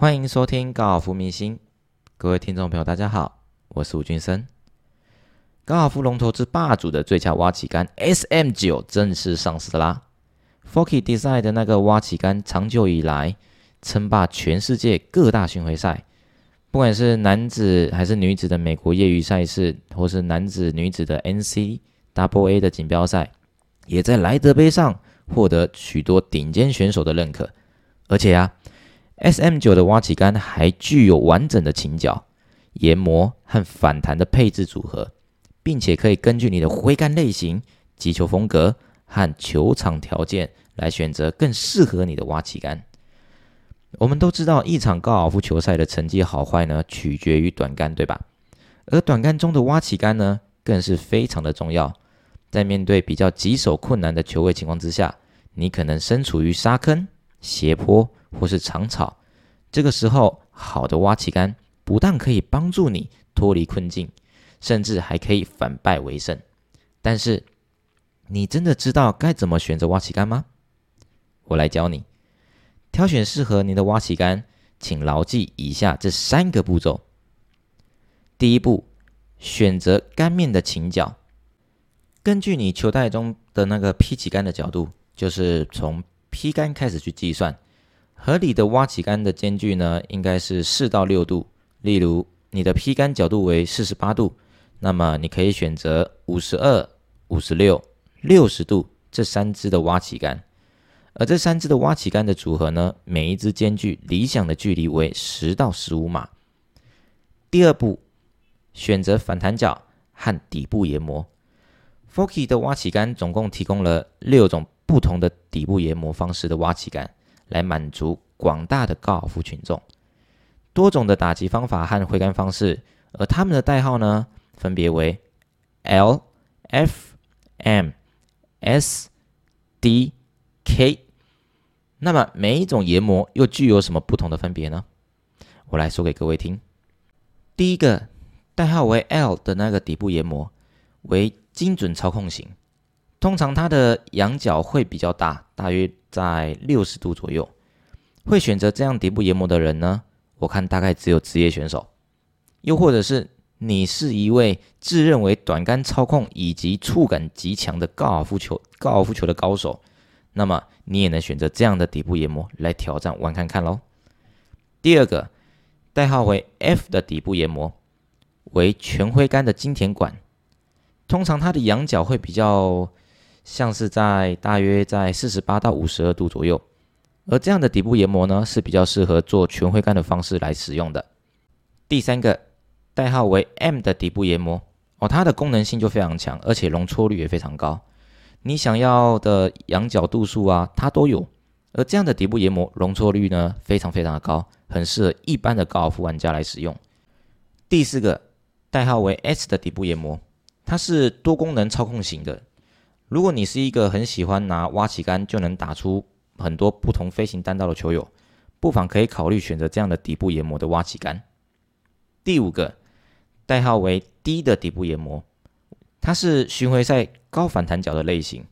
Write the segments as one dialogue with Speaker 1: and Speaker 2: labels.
Speaker 1: 欢迎收听高尔夫明星，各位听众朋友，大家好，我是吴俊生。高尔夫龙头之霸主的最佳挖起杆 SM 九正式上市啦！Forky Design 的那个挖起杆，长久以来称霸全世界各大巡回赛，不管是男子还是女子的美国业余赛事，或是男子、女子的 NC Double A 的锦标赛，也在莱德杯上获得许多顶尖选手的认可，而且啊。S M 九的挖起杆还具有完整的倾角、研磨和反弹的配置组合，并且可以根据你的挥杆类型、击球风格和球场条件来选择更适合你的挖起杆。我们都知道，一场高尔夫球赛的成绩好坏呢，取决于短杆，对吧？而短杆中的挖起杆呢，更是非常的重要。在面对比较棘手困难的球位情况之下，你可能身处于沙坑、斜坡。或是长草，这个时候好的挖起杆不但可以帮助你脱离困境，甚至还可以反败为胜。但是，你真的知道该怎么选择挖起杆吗？我来教你。挑选适合你的挖起杆，请牢记以下这三个步骤。第一步，选择杆面的倾角。根据你球袋中的那个劈起杆的角度，就是从劈杆开始去计算。合理的挖起杆的间距呢，应该是四到六度。例如，你的劈杆角度为四十八度，那么你可以选择五十二、五十六、六十度这三支的挖起杆。而这三支的挖起杆的组合呢，每一支间距理想的距离为十到十五码。第二步，选择反弹角和底部研磨。f o k y 的挖起杆总共提供了六种不同的底部研磨方式的挖起杆。来满足广大的高尔夫群众，多种的打击方法和挥杆方式，而他们的代号呢，分别为 L、F、M、S、D、K。那么每一种研磨又具有什么不同的分别呢？我来说给各位听。第一个代号为 L 的那个底部研磨为精准操控型。通常它的仰角会比较大，大约在六十度左右。会选择这样底部研磨的人呢？我看大概只有职业选手，又或者是你是一位自认为短杆操控以及触感极强的高尔夫球高尔夫球的高手，那么你也能选择这样的底部研磨来挑战玩看看喽。第二个代号为 F 的底部研磨为全挥杆的金田管，通常它的仰角会比较。像是在大约在四十八到五十二度左右，而这样的底部研磨呢是比较适合做全挥杆的方式来使用的。第三个代号为 M 的底部研磨哦，它的功能性就非常强，而且容错率也非常高。你想要的仰角度数啊，它都有。而这样的底部研磨容错率呢非常非常的高，很适合一般的高尔夫玩家来使用。第四个代号为 S 的底部研磨，它是多功能操控型的。如果你是一个很喜欢拿挖起杆就能打出很多不同飞行弹道的球友，不妨可以考虑选择这样的底部研磨的挖起杆。第五个代号为 D 的底部研磨，它是巡回赛高反弹角的类型。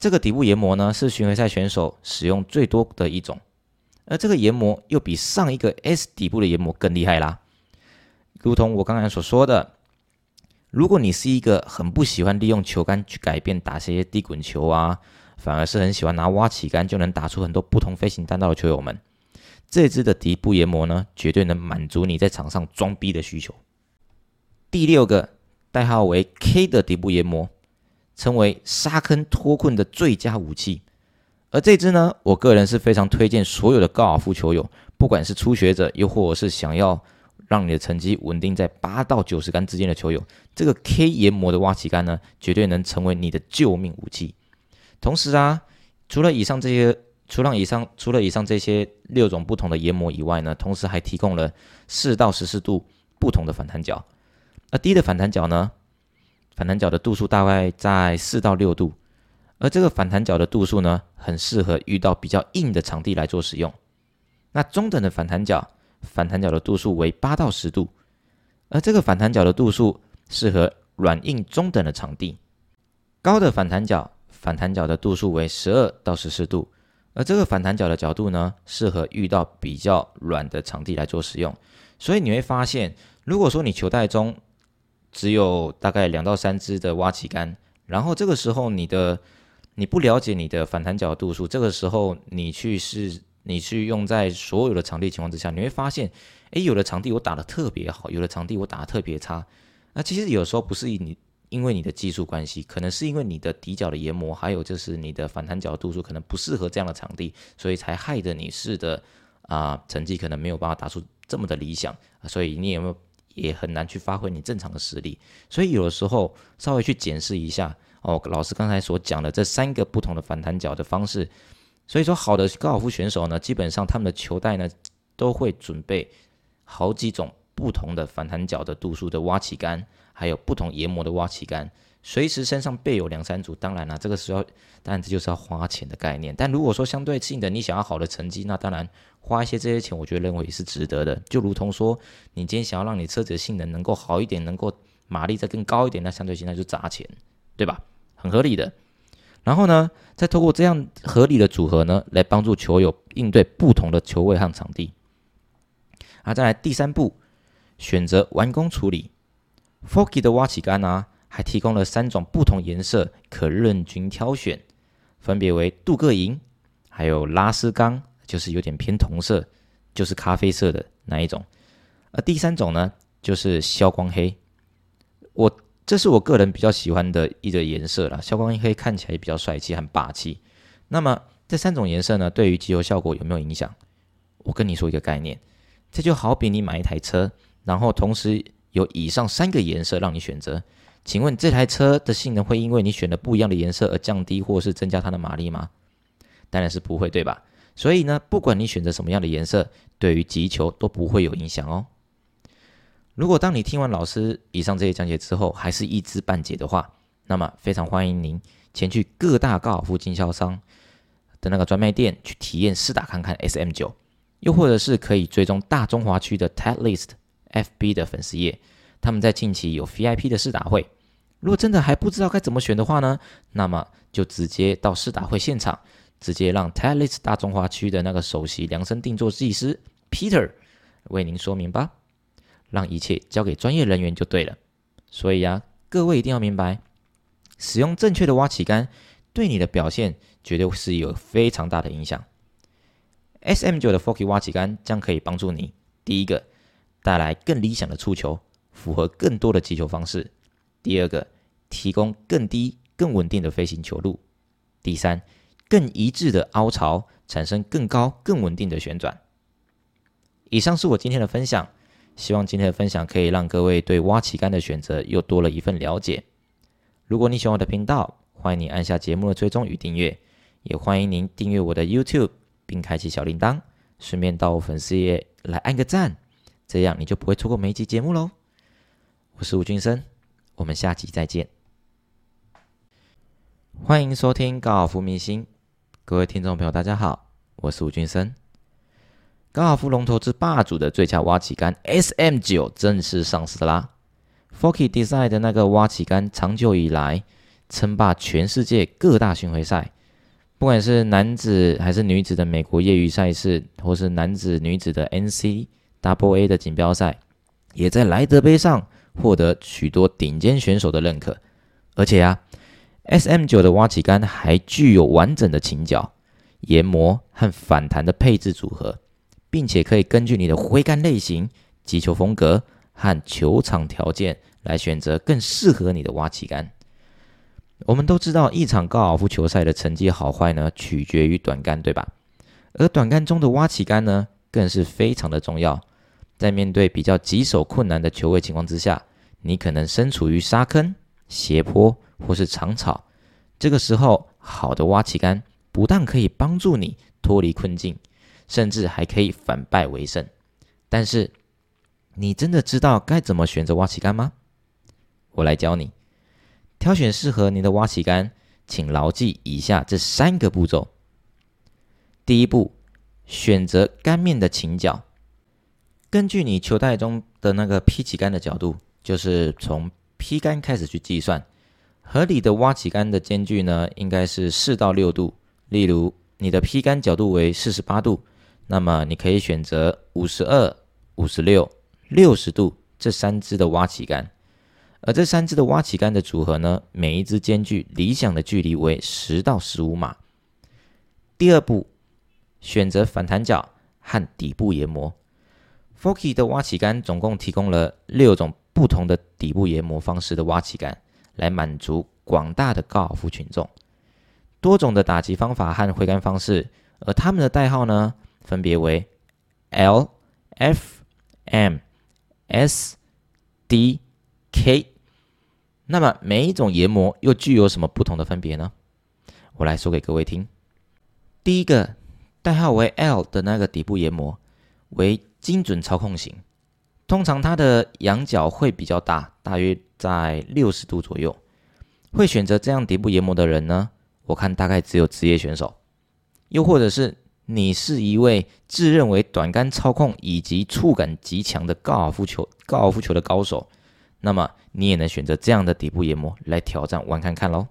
Speaker 1: 这个底部研磨呢是巡回赛选手使用最多的一种，而这个研磨又比上一个 S 底部的研磨更厉害啦。如同我刚才所说的。如果你是一个很不喜欢利用球杆去改变打些地滚球啊，反而是很喜欢拿挖起杆就能打出很多不同飞行弹道的球友们，这支的底部研磨呢，绝对能满足你在场上装逼的需求。第六个代号为 K 的底部研磨，称为沙坑脱困的最佳武器。而这支呢，我个人是非常推荐所有的高尔夫球友，不管是初学者，又或者是想要。让你的成绩稳定在八到九十杆之间的球友，这个 K 研磨的挖起杆呢，绝对能成为你的救命武器。同时啊，除了以上这些，除了以上除了以上这些六种不同的研磨以外呢，同时还提供了四到十四度不同的反弹角。而低的反弹角呢，反弹角的度数大概在四到六度，而这个反弹角的度数呢，很适合遇到比较硬的场地来做使用。那中等的反弹角。反弹角的度数为八到十度，而这个反弹角的度数适合软硬中等的场地。高的反弹角，反弹角的度数为十二到十四度，而这个反弹角的角度呢，适合遇到比较软的场地来做使用。所以你会发现，如果说你球袋中只有大概两到三支的挖起杆，然后这个时候你的你不了解你的反弹角度数，这个时候你去试，你去用在所有的场地情况之下，你会发现，诶，有的场地我打的特别好，有的场地我打的特别差。那其实有时候不是你。因为你的技术关系，可能是因为你的底角的研磨，还有就是你的反弹角度数可能不适合这样的场地，所以才害得你试的啊成绩可能没有办法打出这么的理想，所以你有没有也很难去发挥你正常的实力？所以有的时候稍微去检视一下哦，老师刚才所讲的这三个不同的反弹角的方式，所以说好的高尔夫选手呢，基本上他们的球袋呢都会准备好几种不同的反弹角的度数的挖起杆。还有不同研磨的挖起杆，随时身上备有两三组。当然了，这个时候当然这就是要花钱的概念。但如果说相对性的你想要好的成绩，那当然花一些这些钱，我觉得认为也是值得的。就如同说，你今天想要让你车子的性能能够好一点，能够马力再更高一点，那相对性那就砸钱，对吧？很合理的。然后呢，再透过这样合理的组合呢，来帮助球友应对不同的球位和场地。啊，再来第三步，选择完工处理。Forky 的挖起杆呢，还提供了三种不同颜色可任君挑选，分别为镀铬银，还有拉丝钢，就是有点偏铜色，就是咖啡色的那一种。而第三种呢，就是消光黑。我这是我个人比较喜欢的一个颜色啦，消光黑看起来比较帅气，很霸气。那么这三种颜色呢，对于机油效果有没有影响？我跟你说一个概念，这就好比你买一台车，然后同时。有以上三个颜色让你选择，请问这台车的性能会因为你选了不一样的颜色而降低或是增加它的马力吗？当然是不会，对吧？所以呢，不管你选择什么样的颜色，对于击球都不会有影响哦。如果当你听完老师以上这些讲解之后，还是一知半解的话，那么非常欢迎您前去各大高尔夫经销商的那个专卖店去体验试打看看 SM 九，又或者是可以追踪大中华区的 Tat List。FB 的粉丝页，他们在近期有 VIP 的试打会。如果真的还不知道该怎么选的话呢，那么就直接到试打会现场，直接让 t a l i s 大中华区的那个首席量身定做技师 Peter 为您说明吧，让一切交给专业人员就对了。所以啊，各位一定要明白，使用正确的挖起杆，对你的表现绝对是有非常大的影响。SM9 的 Forky 挖起杆将可以帮助你，第一个。带来更理想的触球，符合更多的击球方式。第二个，提供更低、更稳定的飞行球路。第三，更一致的凹槽，产生更高、更稳定的旋转。以上是我今天的分享，希望今天的分享可以让各位对挖旗杆的选择又多了一份了解。如果你喜欢我的频道，欢迎你按下节目的追踪与订阅，也欢迎您订阅我的 YouTube 并开启小铃铛，顺便到我粉丝页来按个赞。这样你就不会错过每一集节目喽。我是吴俊生，我们下集再见。欢迎收听高尔夫明星，各位听众朋友，大家好，我是吴俊生。高尔夫龙头之霸主的最佳挖起杆 SM 九正式上市啦！Forky Design 的那个挖起杆，长久以来称霸全世界各大巡回赛，不管是男子还是女子的美国业余赛事，或是男子女子的 NC。Double A 的锦标赛，也在莱德杯上获得许多顶尖选手的认可。而且啊，SM 九的挖起杆还具有完整的倾角、研磨和反弹的配置组合，并且可以根据你的挥杆类型、击球风格和球场条件来选择更适合你的挖起杆。我们都知道，一场高尔夫球赛的成绩好坏呢，取决于短杆，对吧？而短杆中的挖起杆呢，更是非常的重要。在面对比较棘手困难的球位情况之下，你可能身处于沙坑、斜坡或是长草，这个时候，好的挖起杆不但可以帮助你脱离困境，甚至还可以反败为胜。但是，你真的知道该怎么选择挖起杆吗？我来教你，挑选适合你的挖起杆，请牢记以下这三个步骤。第一步，选择杆面的倾角。根据你球袋中的那个劈起杆的角度，就是从劈杆开始去计算，合理的挖起杆的间距呢，应该是四到六度。例如你的劈杆角度为四十八度，那么你可以选择五十二、五十六、六十度这三支的挖起杆。而这三支的挖起杆的组合呢，每一支间距理想的距离为十到十五码。第二步，选择反弹角和底部研磨。f o k y 的挖起杆总共提供了六种不同的底部研磨方式的挖起杆，来满足广大的高尔夫群众。多种的打击方法和挥杆方式，而他们的代号呢，分别为 L、F、M、S、D、K。那么每一种研磨又具有什么不同的分别呢？我来说给各位听。第一个代号为 L 的那个底部研磨为精准操控型，通常它的仰角会比较大，大约在六十度左右。会选择这样底部研磨的人呢？我看大概只有职业选手，又或者是你是一位自认为短杆操控以及触感极强的高尔夫球高尔夫球的高手，那么你也能选择这样的底部研磨来挑战玩看看喽。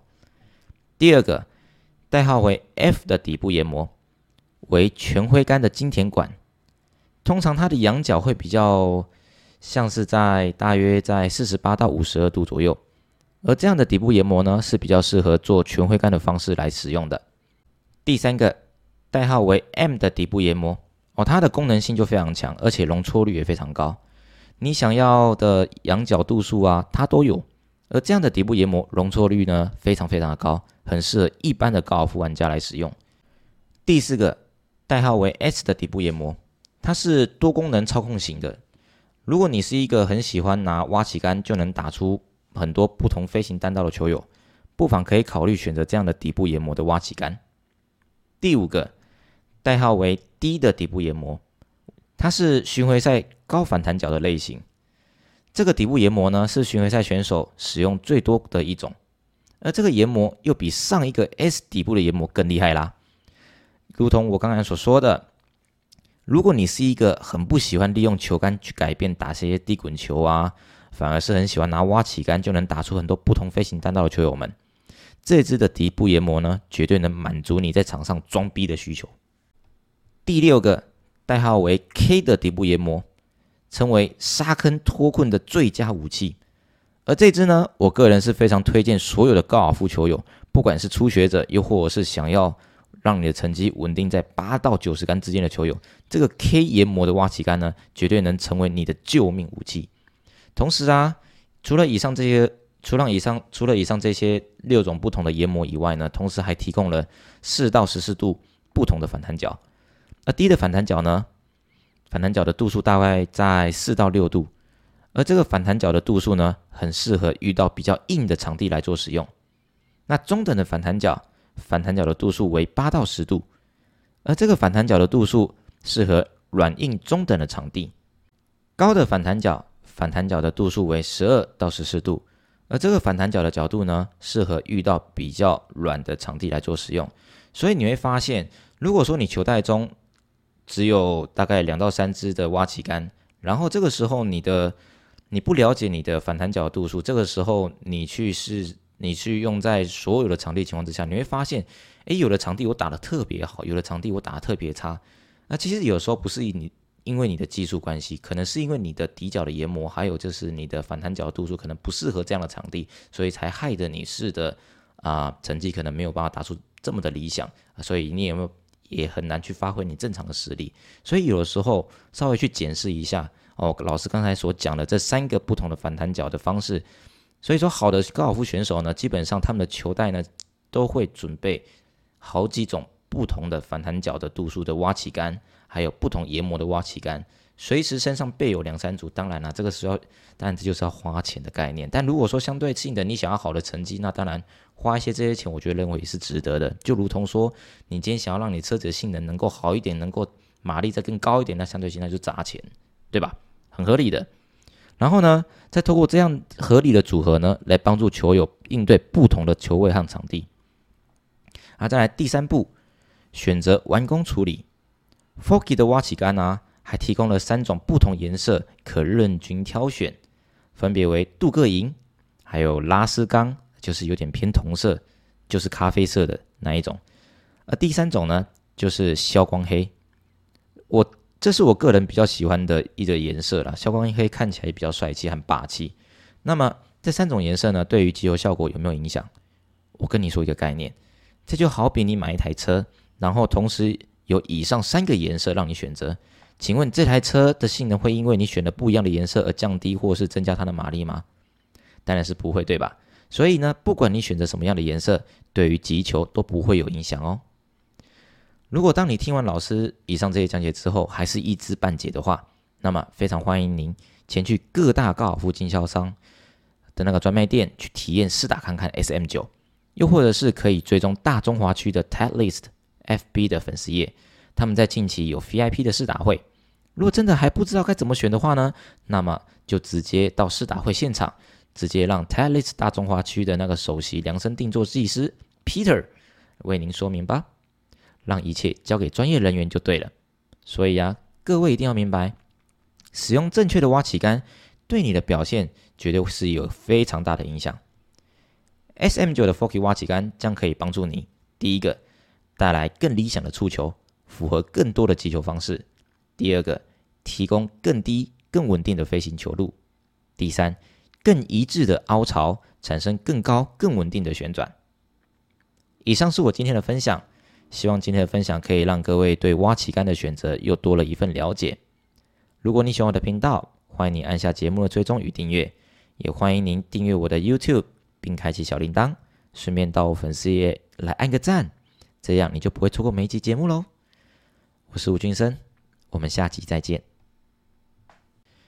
Speaker 1: 第二个代号为 F 的底部研磨为全挥杆的金田管，通常它的仰角会比较像是在大约在四十八到五十二度左右。而这样的底部研磨呢，是比较适合做全挥杆的方式来使用的。第三个代号为 M 的底部研磨哦，它的功能性就非常强，而且容错率也非常高。你想要的仰角度数啊，它都有。而这样的底部研磨容错率呢，非常非常的高，很适合一般的高尔夫玩家来使用。第四个代号为 S 的底部研磨，它是多功能操控型的。如果你是一个很喜欢拿挖起杆就能打出很多不同飞行弹道的球友，不妨可以考虑选择这样的底部研磨的挖起杆。第五个代号为 D 的底部研磨，它是巡回赛高反弹角的类型。这个底部研磨呢，是巡回赛选手使用最多的一种，而这个研磨又比上一个 S 底部的研磨更厉害啦。如同我刚才所说的，如果你是一个很不喜欢利用球杆去改变打些低滚球啊。反而是很喜欢拿挖起杆就能打出很多不同飞行弹道的球友们，这支的底部研磨呢，绝对能满足你在场上装逼的需求。第六个代号为 K 的底部研磨，成为沙坑脱困的最佳武器。而这支呢，我个人是非常推荐所有的高尔夫球友，不管是初学者，又或者是想要让你的成绩稳定在八到九十杆之间的球友，这个 K 研磨的挖起杆呢，绝对能成为你的救命武器。同时啊，除了以上这些，除了以上除了以上这些六种不同的研磨以外呢，同时还提供了四到十四度不同的反弹角。而低的反弹角呢，反弹角的度数大概在四到六度。而这个反弹角的度数呢，很适合遇到比较硬的场地来做使用。那中等的反弹角，反弹角的度数为八到十度。而这个反弹角的度数适合软硬中等的场地。高的反弹角。反弹角的度数为十二到十四度，而这个反弹角的角度呢，适合遇到比较软的场地来做使用。所以你会发现，如果说你球袋中只有大概两到三支的挖起杆，然后这个时候你的你不了解你的反弹角度数，这个时候你去试你去用在所有的场地情况之下，你会发现，诶，有的场地我打的特别好，有的场地我打的特别差。那其实有时候不是你。因为你的技术关系，可能是因为你的底角的研磨，还有就是你的反弹角度数可能不适合这样的场地，所以才害得你试的啊成绩可能没有办法打出这么的理想，所以你有没有也很难去发挥你正常的实力。所以有的时候稍微去检视一下哦，老师刚才所讲的这三个不同的反弹角的方式，所以说好的高尔夫选手呢，基本上他们的球袋呢都会准备好几种不同的反弹角的度数的挖起杆。还有不同研磨的挖起杆，随时身上备有两三组。当然了，这个时候当然这就是要花钱的概念。但如果说相对性的，你想要好的成绩，那当然花一些这些钱，我觉得认为也是值得的。就如同说，你今天想要让你车子的性能能够好一点，能够马力再更高一点，那相对性那就砸钱，对吧？很合理的。然后呢，再透过这样合理的组合呢，来帮助球友应对不同的球位和场地。啊，再来第三步，选择完工处理。f o k y 的挖起杆啊，还提供了三种不同颜色可任君挑选，分别为镀铬银，还有拉丝钢，就是有点偏铜色，就是咖啡色的那一种。而第三种呢，就是消光黑。我这是我个人比较喜欢的一个颜色啦，消光黑看起来比较帅气很霸气。那么这三种颜色呢，对于集油效果有没有影响？我跟你说一个概念，这就好比你买一台车，然后同时有以上三个颜色让你选择，请问这台车的性能会因为你选的不一样的颜色而降低或是增加它的马力吗？当然是不会，对吧？所以呢，不管你选择什么样的颜色，对于击球都不会有影响哦。如果当你听完老师以上这些讲解之后，还是一知半解的话，那么非常欢迎您前去各大高尔夫经销商的那个专卖店去体验试打看看 SM 九，又或者是可以追踪大中华区的 Tedlist FB 的粉丝页，他们在近期有 VIP 的试打会。如果真的还不知道该怎么选的话呢，那么就直接到试打会现场。直接让 Talis 大中华区的那个首席量身定做技师 Peter 为您说明吧，让一切交给专业人员就对了。所以啊，各位一定要明白，使用正确的挖起杆对你的表现绝对是有非常大的影响。SM 九的 Forky 挖起杆将可以帮助你，第一个带来更理想的触球，符合更多的击球方式；第二个提供更低、更稳定的飞行球路；第三。更一致的凹槽，产生更高、更稳定的旋转。以上是我今天的分享，希望今天的分享可以让各位对挖旗杆的选择又多了一份了解。如果你喜欢我的频道，欢迎你按下节目的追踪与订阅，也欢迎您订阅我的 YouTube 并开启小铃铛，顺便到我粉丝页来按个赞，这样你就不会错过每一集节目喽。我是吴俊生，我们下集再见。